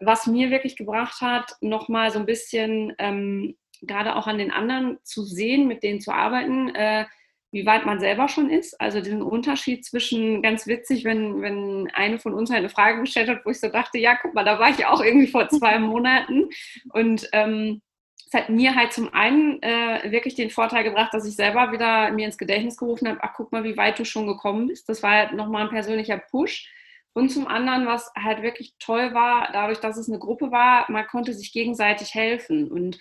was mir wirklich gebracht hat, nochmal so ein bisschen ähm, gerade auch an den anderen zu sehen, mit denen zu arbeiten, äh, wie weit man selber schon ist. Also diesen Unterschied zwischen, ganz witzig, wenn, wenn eine von uns halt eine Frage gestellt hat, wo ich so dachte, ja, guck mal, da war ich auch irgendwie vor zwei Monaten. Und ähm, es hat mir halt zum einen äh, wirklich den Vorteil gebracht, dass ich selber wieder mir ins Gedächtnis gerufen habe, ach, guck mal, wie weit du schon gekommen bist. Das war halt nochmal ein persönlicher Push. Und zum anderen, was halt wirklich toll war, dadurch, dass es eine Gruppe war, man konnte sich gegenseitig helfen. Und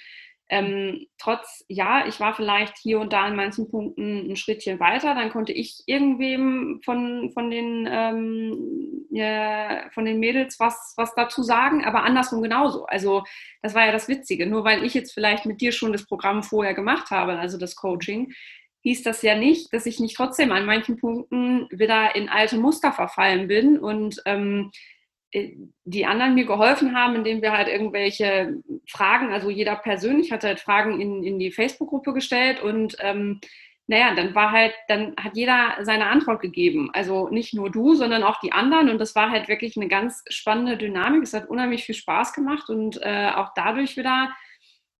ähm, trotz, ja, ich war vielleicht hier und da in manchen Punkten ein Schrittchen weiter, dann konnte ich irgendwem von, von, den, ähm, ja, von den Mädels was, was dazu sagen, aber andersrum genauso. Also das war ja das Witzige. Nur weil ich jetzt vielleicht mit dir schon das Programm vorher gemacht habe, also das Coaching, hieß das ja nicht, dass ich nicht trotzdem an manchen Punkten wieder in alte Muster verfallen bin und ähm, äh, die anderen mir geholfen haben, indem wir halt irgendwelche Fragen, also jeder persönlich hat halt Fragen in, in die Facebook-Gruppe gestellt und ähm, naja, dann war halt, dann hat jeder seine Antwort gegeben. Also nicht nur du, sondern auch die anderen. Und das war halt wirklich eine ganz spannende Dynamik. Es hat unheimlich viel Spaß gemacht und äh, auch dadurch wieder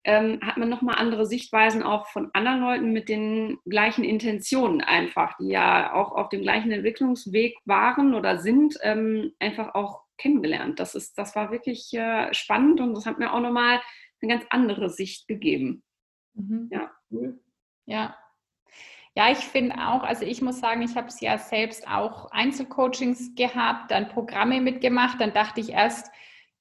ähm, hat man nochmal andere Sichtweisen auch von anderen Leuten mit den gleichen Intentionen einfach, die ja auch auf dem gleichen Entwicklungsweg waren oder sind, ähm, einfach auch kennengelernt. Das, ist, das war wirklich äh, spannend und das hat mir auch nochmal eine ganz andere Sicht gegeben. Mhm. Ja, cool. Ja. Ja, ich finde auch, also ich muss sagen, ich habe es ja selbst auch Einzelcoachings gehabt, dann Programme mitgemacht, dann dachte ich erst,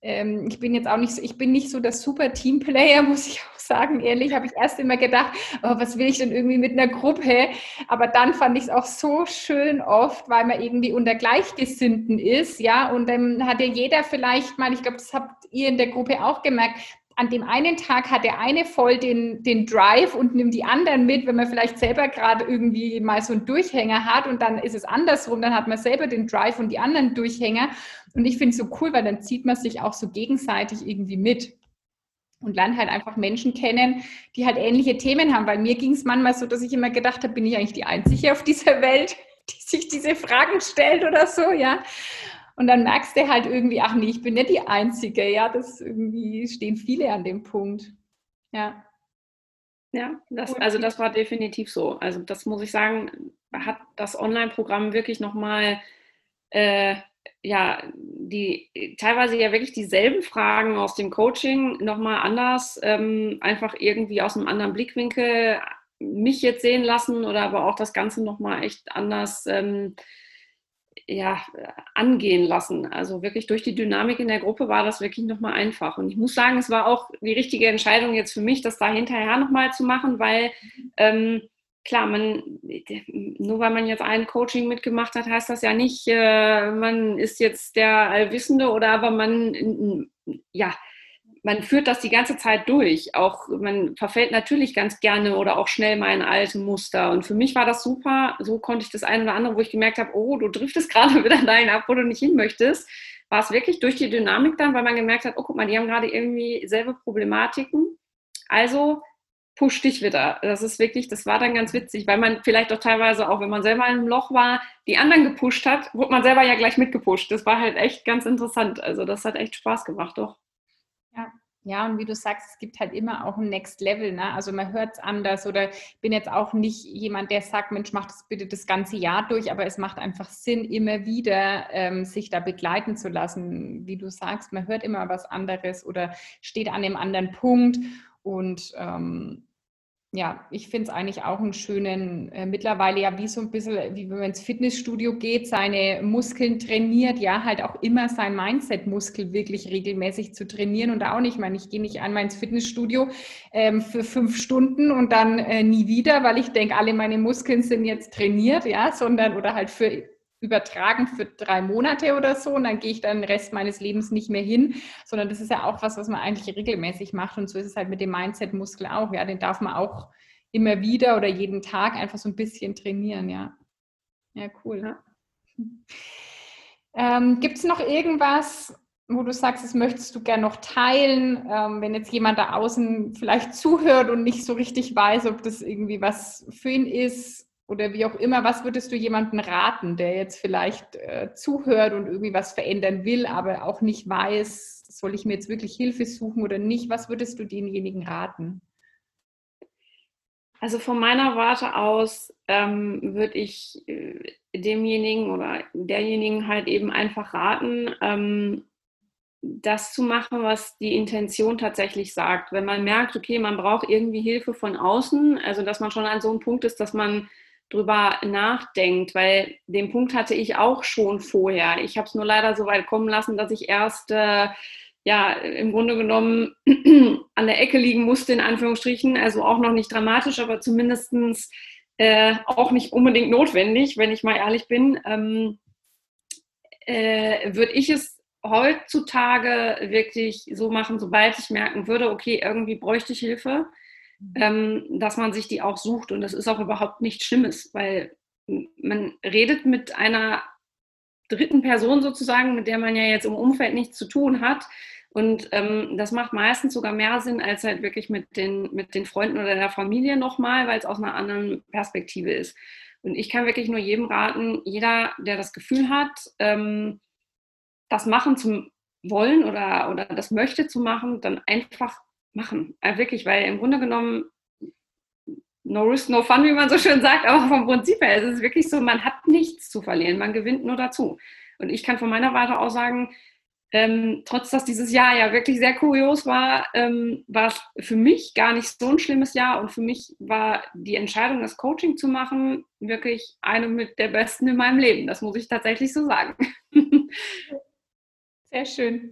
ähm, ich bin jetzt auch nicht so, ich bin nicht so der super Teamplayer, muss ich auch sagen, ehrlich, habe ich erst immer gedacht, oh, was will ich denn irgendwie mit einer Gruppe? Aber dann fand ich es auch so schön oft, weil man irgendwie unter Gleichgesinnten ist, ja, und dann hat ja jeder vielleicht mal, ich glaube, das habt ihr in der Gruppe auch gemerkt, an dem einen Tag hat der eine voll den, den Drive und nimmt die anderen mit, wenn man vielleicht selber gerade irgendwie mal so einen Durchhänger hat und dann ist es andersrum, dann hat man selber den Drive und die anderen Durchhänger. Und ich finde es so cool, weil dann zieht man sich auch so gegenseitig irgendwie mit und lernt halt einfach Menschen kennen, die halt ähnliche Themen haben. Weil mir ging es manchmal so, dass ich immer gedacht habe, bin ich eigentlich die Einzige auf dieser Welt, die sich diese Fragen stellt oder so, ja. Und dann merkst du halt irgendwie, ach nee, ich bin nicht die Einzige, ja, das irgendwie stehen viele an dem Punkt. Ja. Ja, das, also das war definitiv so. Also das muss ich sagen, hat das Online-Programm wirklich nochmal, äh, ja, die teilweise ja wirklich dieselben Fragen aus dem Coaching nochmal anders, ähm, einfach irgendwie aus einem anderen Blickwinkel mich jetzt sehen lassen oder aber auch das Ganze nochmal echt anders ähm, ja, angehen lassen. Also wirklich durch die Dynamik in der Gruppe war das wirklich nochmal einfach. Und ich muss sagen, es war auch die richtige Entscheidung jetzt für mich, das da hinterher nochmal zu machen, weil ähm, klar, man, nur weil man jetzt ein Coaching mitgemacht hat, heißt das ja nicht, äh, man ist jetzt der Allwissende oder aber man, ja, man führt das die ganze Zeit durch. Auch man verfällt natürlich ganz gerne oder auch schnell mal in alte Muster. Und für mich war das super. So konnte ich das eine oder andere, wo ich gemerkt habe, oh, du driftest gerade wieder dahin ab, wo du nicht hin möchtest, war es wirklich durch die Dynamik dann, weil man gemerkt hat, oh, guck mal, die haben gerade irgendwie selbe Problematiken. Also pusht dich wieder. Das ist wirklich, das war dann ganz witzig, weil man vielleicht auch teilweise, auch wenn man selber in einem Loch war, die anderen gepusht hat, wurde man selber ja gleich mitgepusht. Das war halt echt ganz interessant. Also das hat echt Spaß gemacht, doch. Ja, und wie du sagst, es gibt halt immer auch ein Next Level. Ne? Also man hört es anders oder bin jetzt auch nicht jemand, der sagt, Mensch, mach das bitte das ganze Jahr durch, aber es macht einfach Sinn, immer wieder ähm, sich da begleiten zu lassen. Wie du sagst, man hört immer was anderes oder steht an einem anderen Punkt. Und ähm, ja, ich finde es eigentlich auch einen schönen, äh, mittlerweile ja wie so ein bisschen, wie wenn man ins Fitnessstudio geht, seine Muskeln trainiert, ja, halt auch immer sein Mindset-Muskel wirklich regelmäßig zu trainieren und auch nicht, ich meine, ich gehe nicht einmal ins Fitnessstudio ähm, für fünf Stunden und dann äh, nie wieder, weil ich denke, alle meine Muskeln sind jetzt trainiert, ja, sondern oder halt für übertragen für drei Monate oder so und dann gehe ich dann den Rest meines Lebens nicht mehr hin, sondern das ist ja auch was, was man eigentlich regelmäßig macht und so ist es halt mit dem Mindset-Muskel auch, ja, den darf man auch immer wieder oder jeden Tag einfach so ein bisschen trainieren, ja. Ja, cool. Ja. Ähm, Gibt es noch irgendwas, wo du sagst, das möchtest du gerne noch teilen, ähm, wenn jetzt jemand da außen vielleicht zuhört und nicht so richtig weiß, ob das irgendwie was für ihn ist oder wie auch immer, was würdest du jemandem raten, der jetzt vielleicht äh, zuhört und irgendwie was verändern will, aber auch nicht weiß, soll ich mir jetzt wirklich Hilfe suchen oder nicht? Was würdest du denjenigen raten? Also von meiner Warte aus ähm, würde ich äh, demjenigen oder derjenigen halt eben einfach raten, ähm, das zu machen, was die Intention tatsächlich sagt. Wenn man merkt, okay, man braucht irgendwie Hilfe von außen, also dass man schon an so einem Punkt ist, dass man drüber nachdenkt, weil den Punkt hatte ich auch schon vorher. Ich habe es nur leider so weit kommen lassen, dass ich erst äh, ja im Grunde genommen an der Ecke liegen musste, in Anführungsstrichen. Also auch noch nicht dramatisch, aber zumindest äh, auch nicht unbedingt notwendig, wenn ich mal ehrlich bin. Ähm, äh, würde ich es heutzutage wirklich so machen, sobald ich merken würde, okay, irgendwie bräuchte ich Hilfe, ähm, dass man sich die auch sucht. Und das ist auch überhaupt nichts Schlimmes, weil man redet mit einer dritten Person sozusagen, mit der man ja jetzt im Umfeld nichts zu tun hat. Und ähm, das macht meistens sogar mehr Sinn, als halt wirklich mit den, mit den Freunden oder der Familie nochmal, weil es aus einer anderen Perspektive ist. Und ich kann wirklich nur jedem raten, jeder, der das Gefühl hat, ähm, das machen zu wollen oder, oder das möchte zu machen, dann einfach machen. Also wirklich, weil im Grunde genommen no risk, no fun, wie man so schön sagt, aber vom Prinzip her ist es wirklich so, man hat nichts zu verlieren, man gewinnt nur dazu. Und ich kann von meiner Warte aus sagen, ähm, trotz dass dieses Jahr ja wirklich sehr kurios war, ähm, war es für mich gar nicht so ein schlimmes Jahr und für mich war die Entscheidung, das Coaching zu machen, wirklich eine mit der besten in meinem Leben. Das muss ich tatsächlich so sagen. Sehr schön.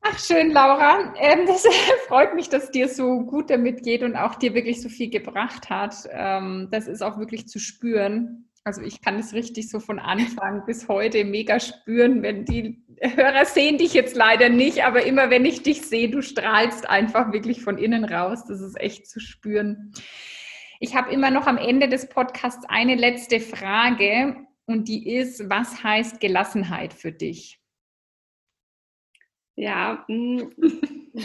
Ach, schön, Laura. Ähm, das freut mich, dass dir so gut damit geht und auch dir wirklich so viel gebracht hat. Ähm, das ist auch wirklich zu spüren. Also ich kann es richtig so von Anfang bis heute mega spüren, wenn die Hörer sehen dich jetzt leider nicht, aber immer wenn ich dich sehe, du strahlst einfach wirklich von innen raus. Das ist echt zu spüren. Ich habe immer noch am Ende des Podcasts eine letzte Frage und die ist, was heißt Gelassenheit für dich? Ja, mm.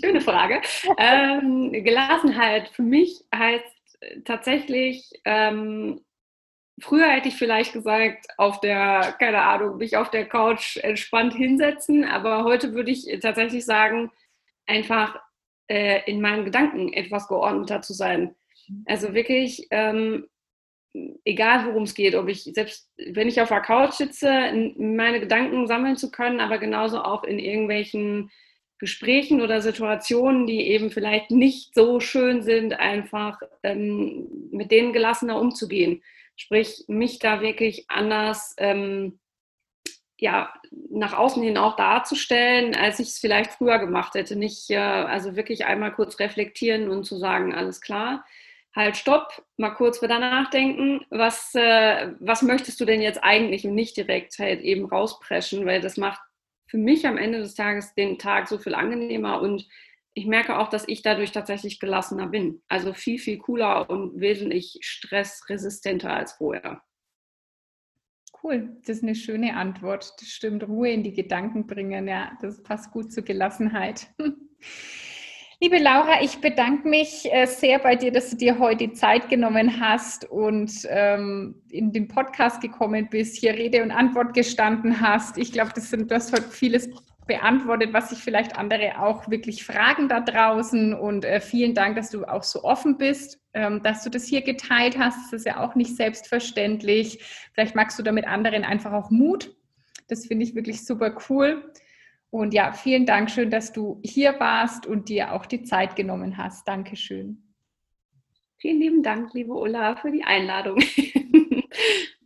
schöne Frage. Ähm, Gelassenheit für mich heißt tatsächlich, ähm, früher hätte ich vielleicht gesagt, auf der, keine Ahnung, mich auf der Couch entspannt hinsetzen, aber heute würde ich tatsächlich sagen, einfach äh, in meinen Gedanken etwas geordneter zu sein. Also wirklich ähm, egal worum es geht, ob ich selbst, wenn ich auf der Couch sitze, meine Gedanken sammeln zu können, aber genauso auch in irgendwelchen Gesprächen oder Situationen, die eben vielleicht nicht so schön sind, einfach ähm, mit denen gelassener umzugehen. Sprich, mich da wirklich anders ähm, ja, nach außen hin auch darzustellen, als ich es vielleicht früher gemacht hätte. Nicht, äh, also wirklich einmal kurz reflektieren und zu sagen, alles klar, halt stopp, mal kurz wieder nachdenken, was, äh, was möchtest du denn jetzt eigentlich und nicht direkt halt eben rauspreschen, weil das macht für mich am Ende des Tages den Tag so viel angenehmer und ich merke auch, dass ich dadurch tatsächlich gelassener bin. Also viel, viel cooler und wesentlich stressresistenter als vorher. Cool, das ist eine schöne Antwort. Das stimmt, Ruhe in die Gedanken bringen, ja, das passt gut zur Gelassenheit. Liebe Laura, ich bedanke mich äh, sehr bei dir, dass du dir heute die Zeit genommen hast und ähm, in den Podcast gekommen bist, hier Rede und Antwort gestanden hast. Ich glaube, das sind, du hast vieles beantwortet, was sich vielleicht andere auch wirklich fragen da draußen. Und äh, vielen Dank, dass du auch so offen bist, ähm, dass du das hier geteilt hast. Das ist ja auch nicht selbstverständlich. Vielleicht magst du damit anderen einfach auch Mut. Das finde ich wirklich super cool. Und ja, vielen Dank schön, dass du hier warst und dir auch die Zeit genommen hast. Dankeschön. Vielen lieben Dank, liebe Ulla, für die Einladung.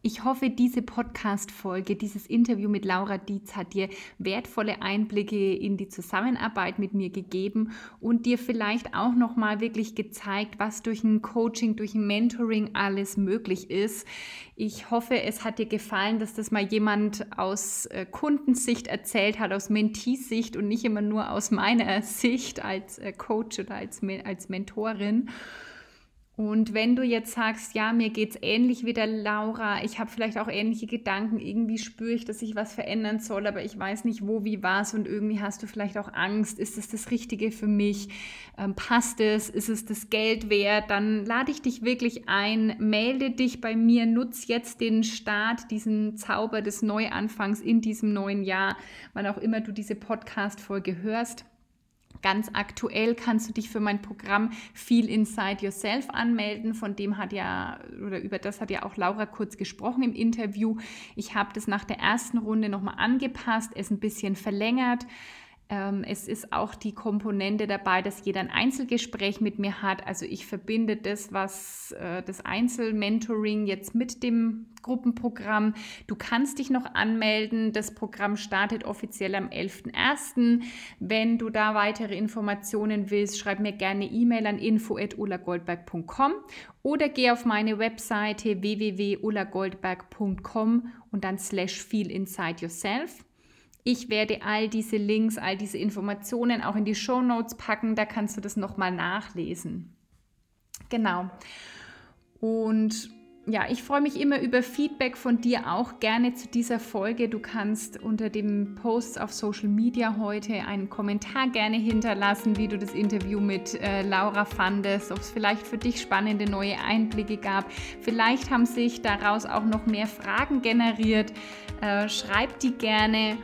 Ich hoffe, diese Podcast-Folge, dieses Interview mit Laura Dietz hat dir wertvolle Einblicke in die Zusammenarbeit mit mir gegeben und dir vielleicht auch nochmal wirklich gezeigt, was durch ein Coaching, durch ein Mentoring alles möglich ist. Ich hoffe, es hat dir gefallen, dass das mal jemand aus äh, Kundensicht erzählt hat, aus Mentee-Sicht und nicht immer nur aus meiner Sicht als äh, Coach oder als, als Mentorin. Und wenn du jetzt sagst, ja, mir geht es ähnlich wie der Laura, ich habe vielleicht auch ähnliche Gedanken, irgendwie spüre ich, dass ich was verändern soll, aber ich weiß nicht wo, wie, was und irgendwie hast du vielleicht auch Angst, ist es das Richtige für mich, ähm, passt es, ist es das Geld wert, dann lade ich dich wirklich ein, melde dich bei mir, nutz jetzt den Start, diesen Zauber des Neuanfangs in diesem neuen Jahr, wann auch immer du diese Podcast-Folge hörst. Ganz aktuell kannst du dich für mein Programm Feel Inside Yourself anmelden. Von dem hat ja, oder über das hat ja auch Laura kurz gesprochen im Interview. Ich habe das nach der ersten Runde nochmal angepasst, es ein bisschen verlängert. Ähm, es ist auch die Komponente dabei, dass jeder ein Einzelgespräch mit mir hat. Also ich verbinde das, was äh, das Einzelmentoring jetzt mit dem Gruppenprogramm. Du kannst dich noch anmelden. Das Programm startet offiziell am 11.01. Wenn du da weitere Informationen willst, schreib mir gerne E-Mail an info.ulagoldberg.com oder geh auf meine Webseite www.ulagoldberg.com und dann slash feel inside yourself. Ich werde all diese Links, all diese Informationen auch in die Show Notes packen, da kannst du das nochmal nachlesen. Genau. Und ja, ich freue mich immer über Feedback von dir auch gerne zu dieser Folge. Du kannst unter dem Post auf Social Media heute einen Kommentar gerne hinterlassen, wie du das Interview mit äh, Laura fandest, ob es vielleicht für dich spannende neue Einblicke gab. Vielleicht haben sich daraus auch noch mehr Fragen generiert. Äh, schreib die gerne.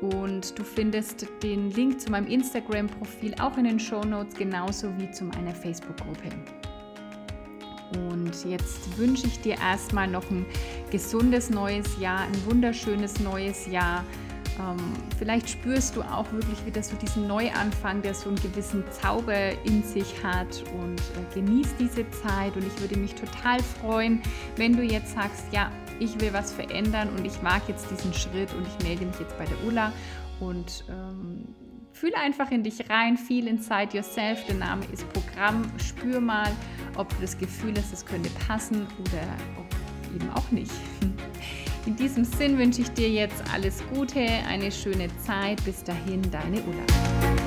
Und du findest den Link zu meinem Instagram-Profil auch in den Show Notes, genauso wie zu meiner Facebook-Gruppe. Und jetzt wünsche ich dir erstmal noch ein gesundes neues Jahr, ein wunderschönes neues Jahr. Ähm, vielleicht spürst du auch wirklich wieder so diesen Neuanfang, der so einen gewissen Zauber in sich hat und äh, genieß diese Zeit. Und ich würde mich total freuen, wenn du jetzt sagst, ja, ich will was verändern und ich mag jetzt diesen Schritt und ich melde mich jetzt bei der Ulla und ähm, fühle einfach in dich rein, feel inside yourself. Der Name ist Programm. Spür mal, ob du das Gefühl hast, es könnte passen oder ob eben auch nicht. In diesem Sinn wünsche ich dir jetzt alles Gute, eine schöne Zeit. Bis dahin, deine Ulla.